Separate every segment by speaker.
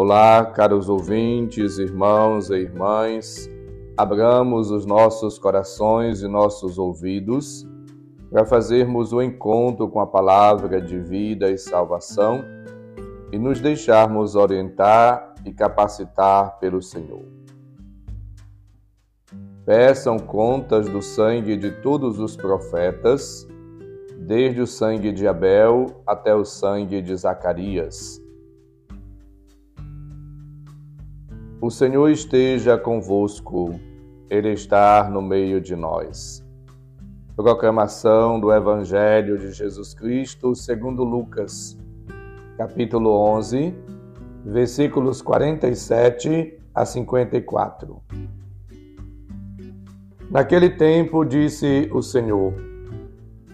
Speaker 1: Olá, caros ouvintes, irmãos e irmãs. Abramos os nossos corações e nossos ouvidos para fazermos o um encontro com a palavra de vida e salvação e nos deixarmos orientar e capacitar pelo Senhor. Peçam contas do sangue de todos os profetas, desde o sangue de Abel até o sangue de Zacarias. O Senhor esteja convosco, Ele está no meio de nós. Proclamação do Evangelho de Jesus Cristo segundo Lucas, capítulo 11, versículos 47 a 54. Naquele tempo disse o Senhor: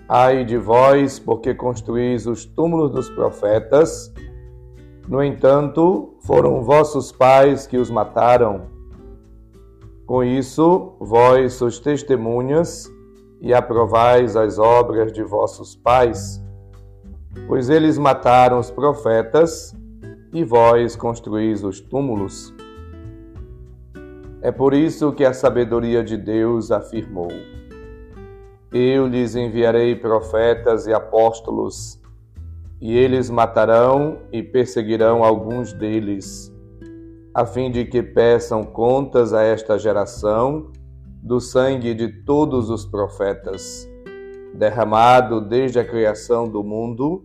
Speaker 1: Ai de vós, porque construís os túmulos dos profetas, no entanto, foram vossos pais que os mataram. Com isso, vós sois testemunhas e aprovais as obras de vossos pais, pois eles mataram os profetas e vós construís os túmulos. É por isso que a sabedoria de Deus afirmou: Eu lhes enviarei profetas e apóstolos, e eles matarão e perseguirão alguns deles, a fim de que peçam contas a esta geração do sangue de todos os profetas, derramado desde a criação do mundo,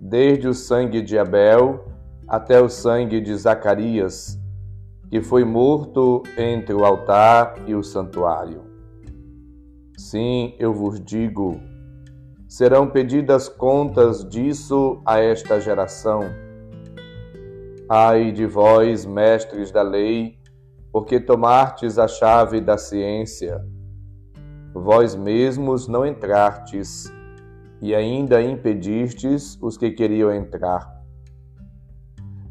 Speaker 1: desde o sangue de Abel até o sangue de Zacarias que foi morto entre o altar e o santuário. Sim, eu vos digo, serão pedidas contas disso a esta geração. Ai de vós, mestres da lei, porque tomartes a chave da ciência. Vós mesmos não entrartes, e ainda impedistes os que queriam entrar.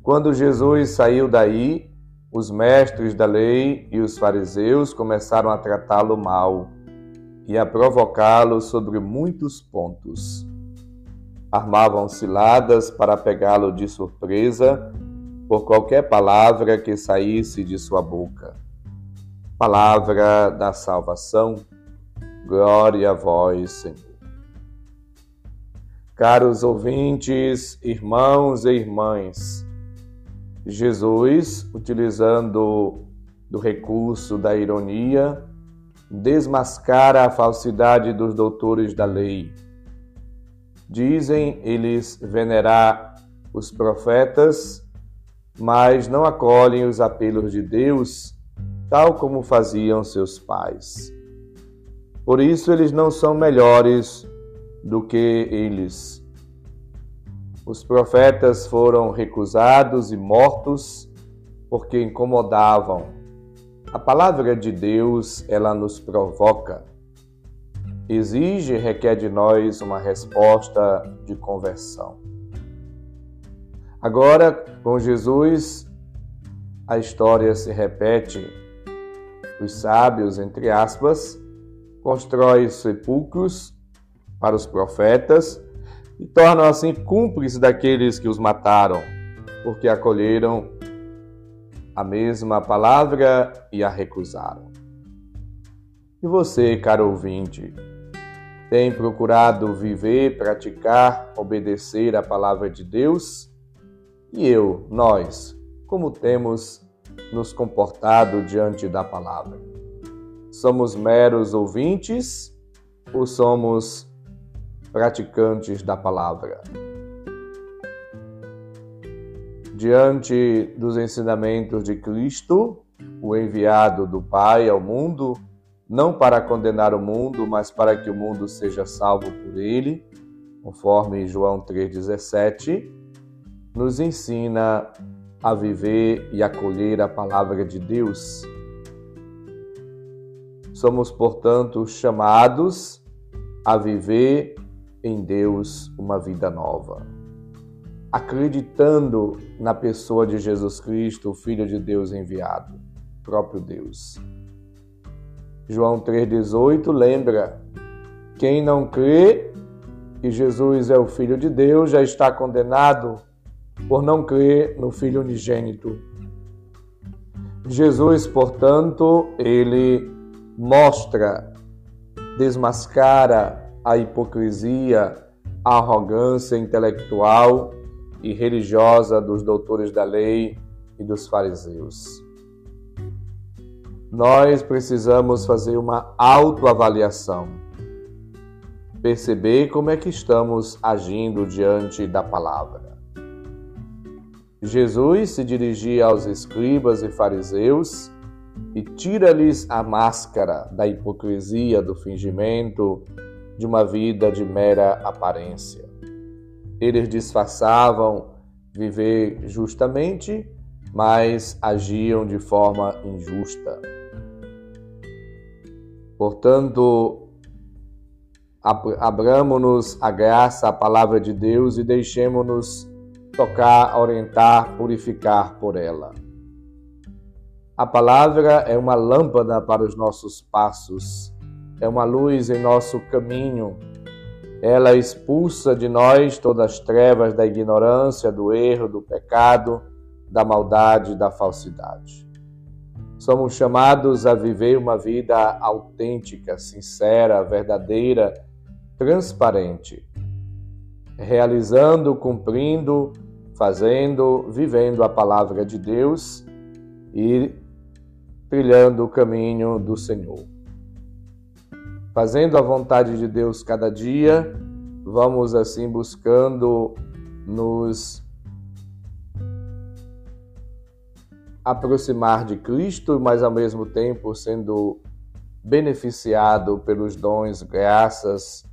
Speaker 1: Quando Jesus saiu daí, os mestres da lei e os fariseus começaram a tratá-lo mal e a provocá-lo sobre muitos pontos. Armavam ciladas para pegá-lo de surpresa por qualquer palavra que saísse de sua boca. Palavra da salvação, glória a vós, Senhor. Caros ouvintes, irmãos e irmãs, Jesus, utilizando do recurso da ironia, desmascara a falsidade dos doutores da lei. Dizem eles venerar os profetas, mas não acolhem os apelos de Deus, tal como faziam seus pais. Por isso eles não são melhores do que eles os profetas foram recusados e mortos porque incomodavam. A palavra de Deus, ela nos provoca, exige requer de nós uma resposta de conversão. Agora, com Jesus, a história se repete. Os sábios, entre aspas, constroem sepulcros para os profetas e tornam assim cúmplices daqueles que os mataram, porque acolheram a mesma palavra e a recusaram. E você, caro ouvinte, tem procurado viver, praticar, obedecer a palavra de Deus? E eu, nós, como temos nos comportado diante da palavra? Somos meros ouvintes ou somos praticantes da palavra. Diante dos ensinamentos de Cristo, o enviado do Pai ao mundo, não para condenar o mundo, mas para que o mundo seja salvo por ele, conforme João 3,17, nos ensina a viver e acolher a palavra de Deus. Somos, portanto, chamados a viver em Deus uma vida nova. Acreditando na pessoa de Jesus Cristo, o Filho de Deus enviado, próprio Deus. João 3,18 lembra: quem não crê que Jesus é o Filho de Deus já está condenado, por não crer no Filho unigênito. Jesus, portanto, ele mostra, desmascara a hipocrisia, a arrogância intelectual e religiosa dos doutores da lei e dos fariseus. Nós precisamos fazer uma autoavaliação, perceber como é que estamos agindo diante da palavra. Jesus se dirigia aos escribas e fariseus e tira-lhes a máscara da hipocrisia, do fingimento, de uma vida de mera aparência. Eles disfarçavam viver justamente, mas agiam de forma injusta. Portanto, abramos-nos a graça, a palavra de Deus e deixemos-nos tocar, orientar, purificar por ela. A palavra é uma lâmpada para os nossos passos, é uma luz em nosso caminho. Ela expulsa de nós todas as trevas da ignorância, do erro, do pecado, da maldade, da falsidade. Somos chamados a viver uma vida autêntica, sincera, verdadeira, transparente, realizando, cumprindo, fazendo, vivendo a palavra de Deus e trilhando o caminho do Senhor. Fazendo a vontade de Deus cada dia, vamos assim buscando nos aproximar de Cristo, mas ao mesmo tempo sendo beneficiado pelos dons, graças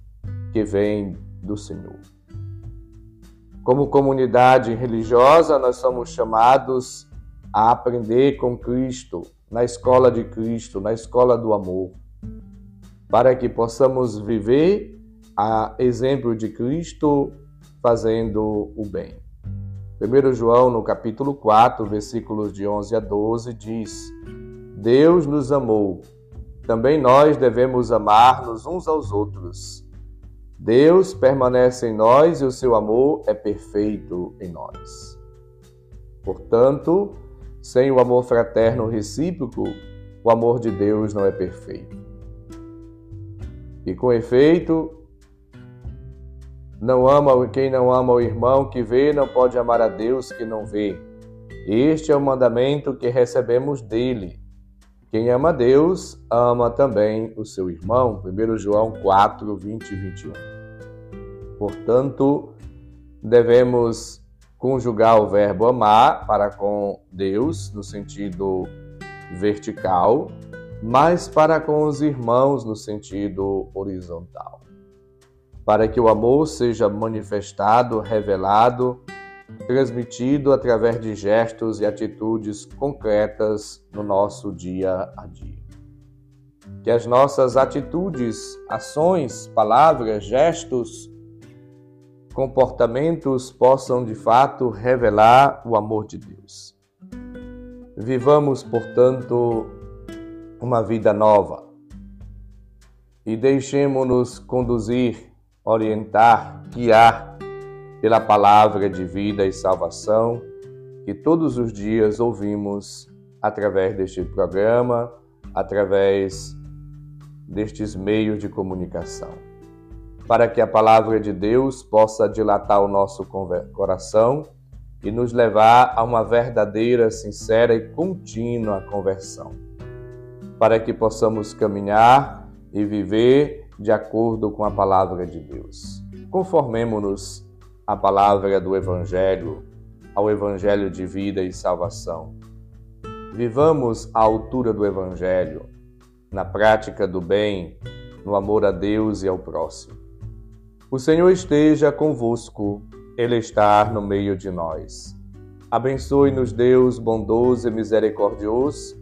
Speaker 1: que vêm do Senhor. Como comunidade religiosa, nós somos chamados a aprender com Cristo, na escola de Cristo, na escola do amor, para que possamos viver a exemplo de Cristo fazendo o bem. 1 João, no capítulo 4, versículos de 11 a 12, diz: Deus nos amou, também nós devemos amar-nos uns aos outros. Deus permanece em nós e o seu amor é perfeito em nós. Portanto, sem o amor fraterno recíproco, o amor de Deus não é perfeito. E com efeito, não ama quem não ama o irmão que vê, não pode amar a Deus que não vê. Este é o mandamento que recebemos dele. Quem ama Deus, ama também o seu irmão. 1 João 4, 20 e 21. Portanto, devemos conjugar o verbo amar para com Deus no sentido vertical, mas para com os irmãos no sentido horizontal. Para que o amor seja manifestado, revelado, transmitido através de gestos e atitudes concretas no nosso dia a dia. Que as nossas atitudes, ações, palavras, gestos, comportamentos possam de fato revelar o amor de Deus. Vivamos, portanto, uma vida nova. E deixemos-nos conduzir, orientar, guiar pela palavra de vida e salvação que todos os dias ouvimos através deste programa, através destes meios de comunicação. Para que a palavra de Deus possa dilatar o nosso coração e nos levar a uma verdadeira, sincera e contínua conversão, para que possamos caminhar e viver de acordo com a palavra de Deus. Conformemo-nos à palavra do Evangelho, ao Evangelho de vida e salvação. Vivamos à altura do Evangelho, na prática do bem, no amor a Deus e ao próximo. O Senhor esteja convosco, Ele está no meio de nós. Abençoe-nos, Deus bondoso e misericordioso,